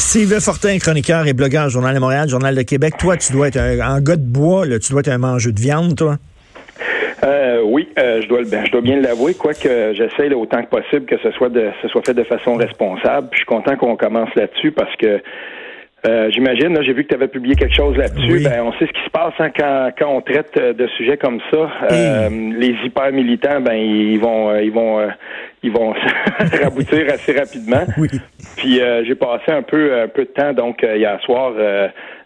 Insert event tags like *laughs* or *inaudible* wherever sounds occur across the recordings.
Sylvain Fortin, chroniqueur et blogueur Journal de Montréal, Journal de Québec. Toi, tu dois être un, un gars de bois, là. tu dois être un mangeur de viande, toi. Euh, oui, euh, je dois ben, je dois bien l'avouer, quoique j'essaie autant que possible que ce soit de ce soit fait de façon responsable. Puis je suis content qu'on commence là-dessus parce que euh, J'imagine, j'ai vu que tu avais publié quelque chose là-dessus. Ben, on sait ce qui se passe hein, quand, quand on traite de sujets comme ça. Euh, les hyper militants, ben ils vont, ils vont, ils vont *laughs* raboutir assez rapidement. Oui. Puis j'ai passé un peu, un peu de temps donc hier soir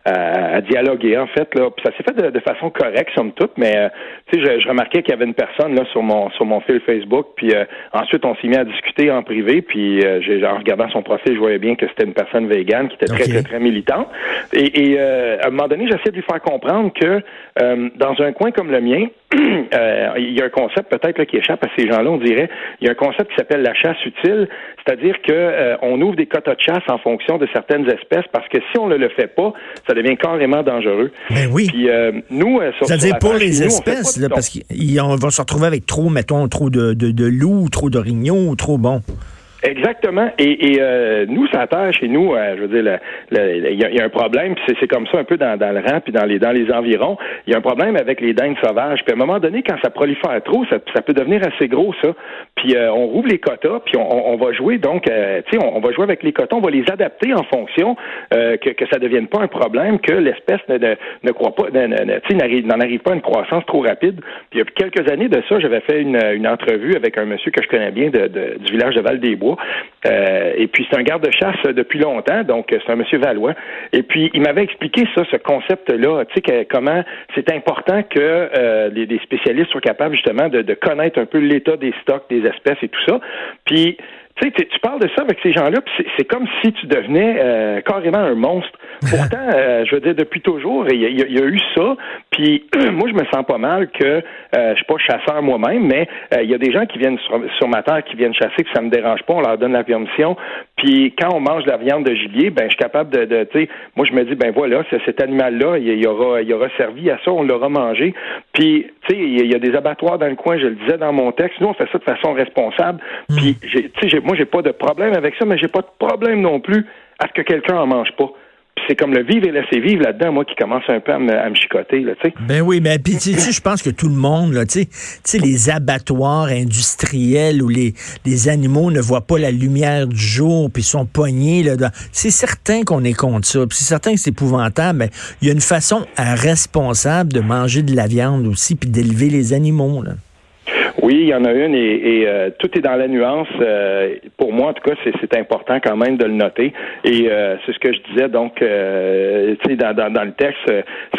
à, dialoguer en fait là. Puis ça s'est fait de, façon correcte somme toute, mais euh, tu sais, je, remarquais qu'il y avait une personne là sur mon sur mon fil Facebook, puis euh, ensuite on s'est mis à discuter en privé, puis euh, j'ai en regardant son profil, je voyais bien que c'était une personne végane qui était très très très militante. Et, et à un moment donné, j'essayais de lui faire comprendre que dans un coin comme le mien, *clears throat* il y a un concept peut-être qui échappe à ces gens-là, on dirait. Il y a un concept qui s'appelle la chasse utile, c'est-à-dire que on ouvre des quotas de chasse en fonction de certaines espèces, parce que si on ne le fait pas, ça devient carrément dangereux. Ben oui. Puis euh, nous, euh, c'est-à-dire pour les espèces, là, parce qu'on va se retrouver avec trop, mettons, trop de, de, de loups, trop d'orignaux, trop bon. Exactement. Et, et euh, nous, ça terre chez nous, euh, je veux dire, il y, a un problème, puis c'est comme ça un peu dans, le rang, puis dans les environs. Il y a un problème avec les dingues sauvages. Puis à un moment donné, quand ça prolifère trop, ça, peut devenir assez gros, ça. Puis euh, on rouvre les quotas, puis on, va jouer donc, tu sais, on, va jouer avec les quotas, on va les adapter en fonction que, que ça devienne pas un problème, que l'espèce ne, ne, ne, croit pas, n'en arrive pas à une croissance trop rapide. Puis il y a quelques années de ça, j'avais fait une, entrevue avec un monsieur que je connais bien de, du village de Val-des-Bois euh, et puis c'est un garde-chasse depuis longtemps, donc c'est un monsieur Valois. Et puis il m'avait expliqué ça, ce concept-là, tu sais comment c'est important que euh, les, spécialistes soient capables justement de, de connaître un peu l'état des stocks, des espèces et tout ça. Puis tu sais, tu parles de ça avec ces gens-là, puis c'est comme si tu devenais euh, carrément un monstre. *laughs* Pourtant, euh, je veux dire, depuis toujours, il y, y, a eu ça. Puis *clears throat* moi, je me sens pas mal que euh, je suis pas chasseur moi-même, mais il y a des gens qui viennent sur, ma terre, qui viennent chasser, que ça me dérange pas, on leur donne la permission. Puis quand on mange de la viande de gibier, ben je suis capable de, de tu sais, moi je me dis ben voilà, cet animal-là, il y aura, il y aura servi à ça, on l'aura mangé. Puis tu sais, il y a des abattoirs dans le coin, je le disais dans mon texte. Nous, on fait ça de façon responsable. Hmm. Puis, tu sais, moi, j'ai pas de problème avec ça, mais j'ai pas de problème non plus à ce que quelqu'un en mange pas c'est comme le vivre et laisser vivre là-dedans, moi, qui commence un peu à me, chicoter, tu sais. Ben oui, mais puis, je pense que tout le monde, tu sais, les abattoirs industriels où les, les animaux ne voient pas la lumière du jour, puis sont poignés, là, c'est certain qu'on est contre ça, c'est certain que c'est épouvantable, mais il y a une façon responsable de manger de la viande aussi, puis d'élever les animaux, là. Oui, il y en a une et, euh, tout est dans la nuance. Euh, pour moi, en tout cas, c'est important quand même de le noter. Et euh, c'est ce que je disais. Donc, tu sais, dans, dans, le texte,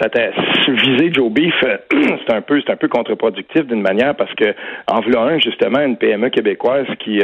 ça t'a visé Joe Beef. *clears throat* c'est un peu, c'est un peu contre-productif d'une manière parce que en voulant un justement une PME québécoise qui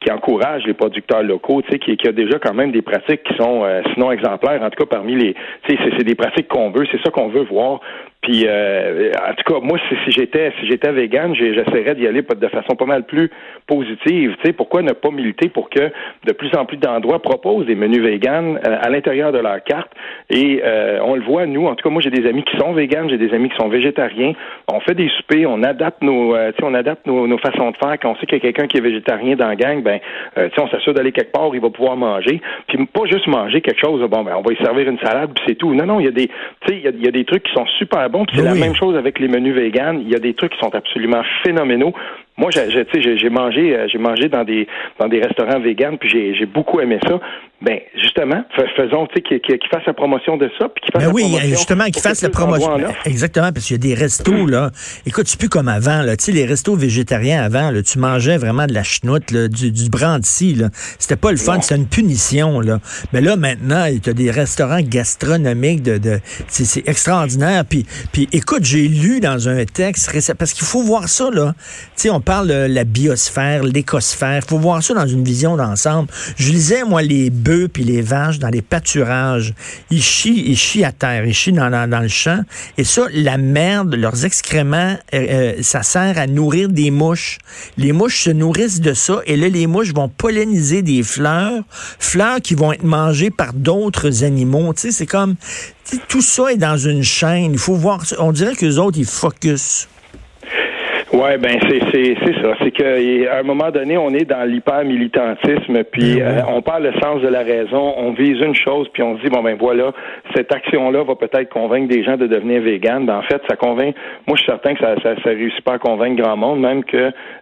qui encourage les producteurs locaux, tu sais, qui, qui, a déjà quand même des pratiques qui sont sinon exemplaires. En tout cas, parmi les, c'est des pratiques qu'on veut. C'est ça qu'on veut voir. Puis, euh, en tout cas, moi, si, j'étais si j'étais vegan, j'essaierais d'y aller de façon pas mal plus positive. Tu sais, pourquoi ne pas militer pour que de plus en plus d'endroits proposent des menus véganes euh, à l'intérieur de leur carte Et euh, on le voit, nous, en tout cas, moi, j'ai des amis qui sont véganes, j'ai des amis qui sont végétariens. On fait des soupers, on adapte nos, tu sais, on adapte nos, nos, façons de faire. Quand on sait qu'il y a quelqu'un qui est végétarien dans la gang, ben, tu sais, on s'assure d'aller quelque part, il va pouvoir manger. Puis pas juste manger quelque chose. Bon, ben, on va y servir une salade, puis c'est tout. Non, non, il y a des, tu sais, il y, a des trucs qui sont super bons c'est la même chose avec les menus véganes. Il y a des trucs qui sont absolument phénoménaux. Moi, j'ai, j'ai mangé, euh, j'ai mangé dans des dans des restaurants véganes, puis j'ai, j'ai beaucoup aimé ça. Ben justement, faisons, tu sais, qu'il, fasse la promotion de ça, puis qu'il fasse ben la oui, promotion justement, qu'il fasse la promotion. Exactement, parce qu'il y a des restos là. Écoute, c'est plus comme avant là. Tu sais, les restos végétariens avant, là, tu mangeais vraiment de la chenoute, là, du, du brandy là. C'était pas le fun, c'était une punition là. Mais là maintenant, tu as des restaurants gastronomiques de, de c'est, extraordinaire. Puis, puis écoute, j'ai lu dans un texte parce qu'il faut voir ça là. Tu sais, on parle de la biosphère, l'écosphère. faut voir ça dans une vision d'ensemble. Je lisais, moi, les puis les vaches dans les pâturages. Ils chient, ils chient à terre, ils chient dans, dans, le champ. Et ça, la merde, leurs excréments, euh, euh, ça sert à nourrir des mouches. Les mouches se nourrissent de ça et là, les mouches vont polliniser des fleurs, fleurs qui vont être mangées par d'autres animaux. Tu sais, c'est comme, tout ça est dans une chaîne. Il faut voir, on dirait que les autres, ils focus. Ouais, ben c'est c'est c'est ça. C'est qu'à un moment donné, on est dans l'hyper militantisme, puis ben euh, on parle le sens de la raison. On vise une chose, puis on se dit bon ben voilà, cette action-là va peut-être convaincre des gens de devenir vegan. Ben en fait, ça convainc. Moi, je suis certain que ça ça, ça réussit pas à convaincre grand monde, même que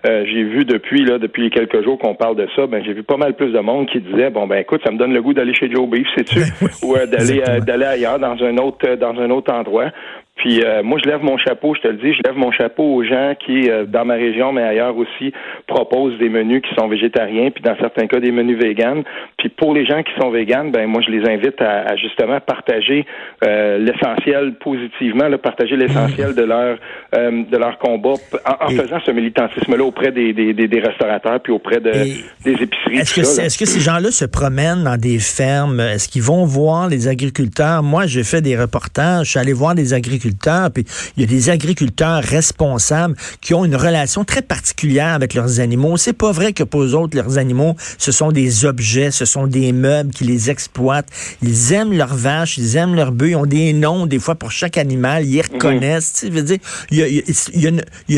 euh, j'ai vu depuis là depuis quelques jours qu'on parle de ça. Ben j'ai vu pas mal plus de monde qui disait bon ben écoute, ça me donne le goût d'aller chez Joe Beef, sais-tu, *laughs* ou euh, d'aller d'aller ailleurs dans un autre dans un autre endroit. Puis euh, moi, je lève mon chapeau, je te le dis, je lève mon chapeau aux gens qui, euh, dans ma région, mais ailleurs aussi, proposent des menus qui sont végétariens, puis dans certains cas, des menus véganes. Puis pour les gens qui sont véganes, ben moi, je les invite à, justement partager euh, l'essentiel positivement, là, partager l'essentiel de leur de leur combat en, faisant ce militantisme-là auprès des, des, des, restaurateurs, puis auprès de, des épiceries. Est-ce que, est-ce que ces gens-là se promènent dans des fermes? Est-ce qu'ils vont voir les agriculteurs? Moi, j'ai fait des reportages, je suis allé voir des agriculteurs puis il y a des agriculteurs responsables qui ont une relation très particulière avec leurs animaux. C'est pas vrai que pour eux autres, leurs animaux, ce sont des objets, ce sont des meubles qui les exploitent. Ils aiment leurs vaches, ils aiment leurs bœufs, ils ont des noms des fois pour chaque animal, ils les mhm. reconnaissent. Tu veux dire, il y, a,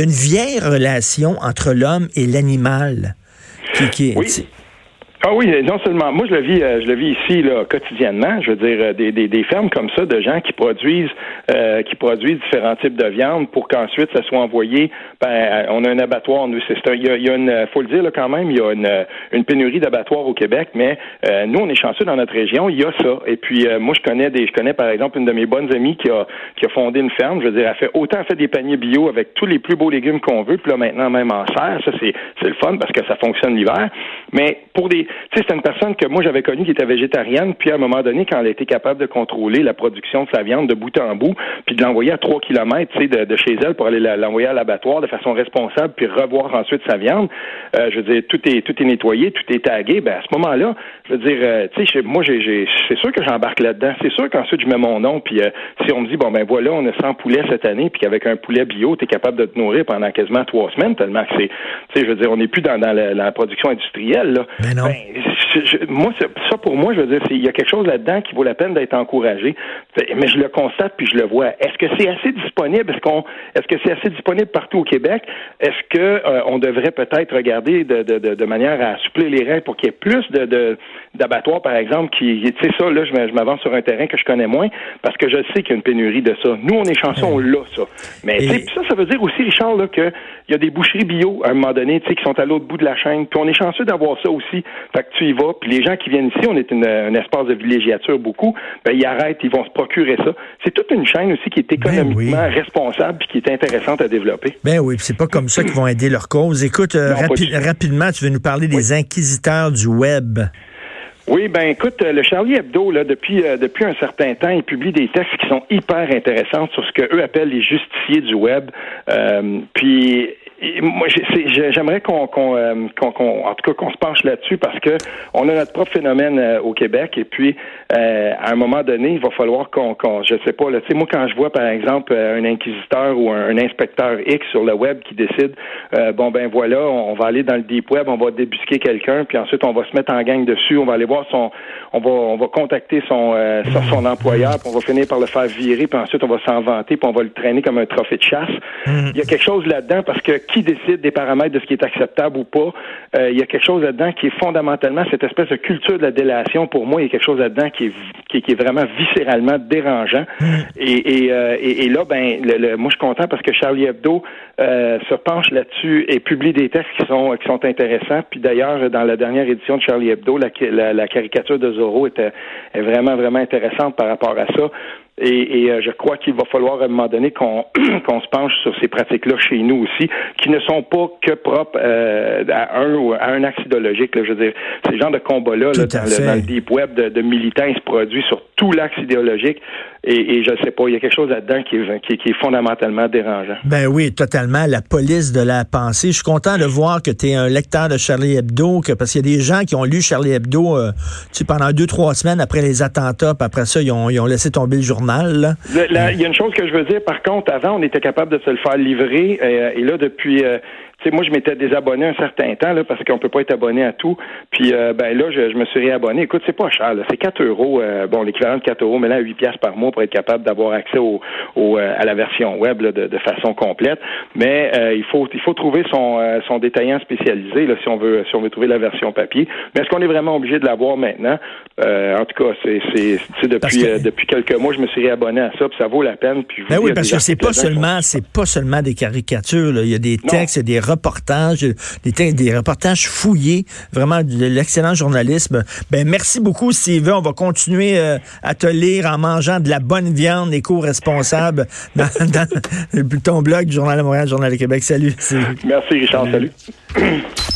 une, vieille relation entre l'homme et l'animal. Qui, oui. Ah oui, non seulement. Moi, je le vis, euh, je le vis ici là, quotidiennement. Je veux dire, euh, des, des, des fermes comme ça de gens qui produisent, euh, qui produisent différents types de viande pour qu'ensuite ça soit envoyé. Ben, on a un abattoir. Nous, c'est il y a, il y a une, faut le dire là, quand même, il y a une, une pénurie d'abattoirs au Québec, mais nous, on est chanceux dans notre région. Il y a ça. Et puis, moi, je connais des, je connais par exemple une de mes bonnes amies qui a, qui a fondé une ferme. Je veux dire, elle fait autant fait des paniers bio avec tous les plus beaux légumes qu'on veut. Puis là, maintenant, même en serre, ça c'est, c'est le fun parce que ça fonctionne l'hiver. Mais pour des tu sais, c'est une personne que moi j'avais connue qui était végétarienne, puis à un moment donné, quand elle été capable de contrôler la production de sa viande de bout en bout, puis de l'envoyer à 3 km tu sais, de, chez elle pour aller l'envoyer à l'abattoir de façon responsable, puis revoir ensuite sa viande, euh, je veux dire, tout est tout est nettoyé, tout est tagué, ben à ce moment-là, je veux dire, euh, tu sais, moi j'ai, c'est sûr que j'embarque là-dedans. C'est sûr qu'ensuite je mets mon nom, puis euh, si on me dit bon ben voilà, on a 100 poulets cette année, puis qu'avec un poulet bio, tu es capable de te nourrir pendant quasiment trois semaines, tellement que c'est, tu sais, je veux dire, on n'est plus dans, dans la, production industrielle là. Ben non. Ben, moi, ça pour moi, je veux dire, il y a quelque chose là-dedans qui vaut la peine d'être encouragé. Mais je le constate puis je le vois. Est-ce que c'est assez disponible? Est-ce qu'on, est-ce que c'est assez disponible partout au Québec? Est-ce que euh, on devrait peut-être regarder de, de, de, manière à suppléer les règles pour qu'il y ait plus de, d'abattoirs, par exemple, qui, tu sais ça, là, je m'avance sur un terrain que je connais moins parce que je sais qu'il y a une pénurie de ça. Nous, on est chanceux, on l'a ça. Mais ça, ça veut dire aussi, Richard, là, qu'il y a des boucheries bio à un moment donné, tu sais, qui sont à l'autre bout de la chaîne. Puis on est chanceux d'avoir ça aussi. Fait que tu y vas, puis les gens qui viennent ici, on est une, un espace de villégiature beaucoup, ben, ils arrêtent, ils vont se procurer ça. C'est toute une chaîne aussi qui est ben économiquement responsable puis qui est intéressante à développer. Ben oui, c'est pas comme ça qu'ils vont aider leur cause. Écoute, euh, rapidement, tu veux nous parler des inquisiteurs du web. Oui, ben écoute, le Charlie Hebdo, là, depuis euh, depuis un certain temps, il publie des textes qui sont hyper intéressants sur ce que eux appellent les justiciers du web. Euh, puis moi, j'aimerais qu'on, euh, qu'on, qu'on, en tout cas, qu'on se penche là-dessus parce que on a notre propre phénomène euh, au Québec et puis euh, à un moment donné, il va falloir qu'on, qu'on je sais pas, là, tu sais, moi quand je vois par exemple un inquisiteur ou un, inspecteur X sur le web qui décide, bon ben voilà, on, va aller dans le deep web, on va débusquer quelqu'un, puis ensuite on va se mettre en gang dessus, on va aller voir son, on va, on va contacter son, son, employeur, puis on va finir par le faire virer, puis ensuite on va s'en vanter, puis on va le traîner comme un trophée de chasse. Mm. Il y a quelque chose là-dedans parce que qui décide des paramètres de ce qui est acceptable ou pas. Euh, il y a quelque chose là-dedans qui est fondamentalement cette espèce de culture de la délation. Pour moi, il y a quelque chose là-dedans qui est, qui, est vraiment viscéralement dérangeant. Mm. Et, euh, et, et, là, ben, le, moi, je suis content parce que Charlie Hebdo euh, se penche là-dessus et publie des textes qui sont qui sont intéressants. Puis d'ailleurs, dans la dernière édition de Charlie Hebdo, la, la, caricature de Zorro était est vraiment vraiment intéressante par rapport à ça. Et, je crois qu'il va falloir à un moment donné qu'on *clears throat* qu'on se penche sur ces pratiques-là chez nous aussi, qui ne sont pas que propres à un ou à un axe idéologique. je veux dire, ces genres de combats-là dans, le, deep web de, de militants se produisent sur tout l'axe idéologique. Et, je ne sais pas, il y a quelque chose là-dedans qui est, qui, est fondamentalement dérangeant. Ben oui, totalement. La police de la pensée. Je suis content de voir que tu es un lecteur de Charlie Hebdo, que, parce qu'il y a des gens qui ont lu Charlie Hebdo euh, tu sais, pendant deux, trois semaines après les attentats, puis après ça, ils ont, ils ont laissé tomber le journal. Il y a une chose que je veux dire, par contre, avant, on était capable de se le faire livrer, euh, et là, depuis... Euh, sais, moi, je m'étais désabonné un certain temps, là, parce qu'on peut pas être abonné à tout. Puis, euh, ben là, je, me suis réabonné. Écoute, c'est pas cher, C'est 4 euros, euh, bon, l'équivalent de 4 euros, mais là, 8 piastres par mois pour être capable d'avoir accès au, au euh, à la version web de, de, façon complète. Mais il faut il faut trouver son, son détaillant spécialisé, là, si on veut si on veut trouver la version papier. Mais est-ce qu'on est vraiment obligé de l'avoir maintenant? en tout cas, c'est, c'est, depuis, depuis quelques mois, je me suis réabonné à ça, puis ça vaut la peine. Puis ben oui, parce que c'est pas seulement, c'est pas seulement des caricatures, là. Il y a des textes, des reportages, des, des reportages fouillés, vraiment de l'excellent journalisme. Ben merci beaucoup, Steve. On va continuer euh, à te lire en mangeant de la bonne viande éco-responsable *laughs* dans, dans ton blog du Journal de Montréal, Journal de Québec. Salut. Merci, Richard. salut. *clears throat*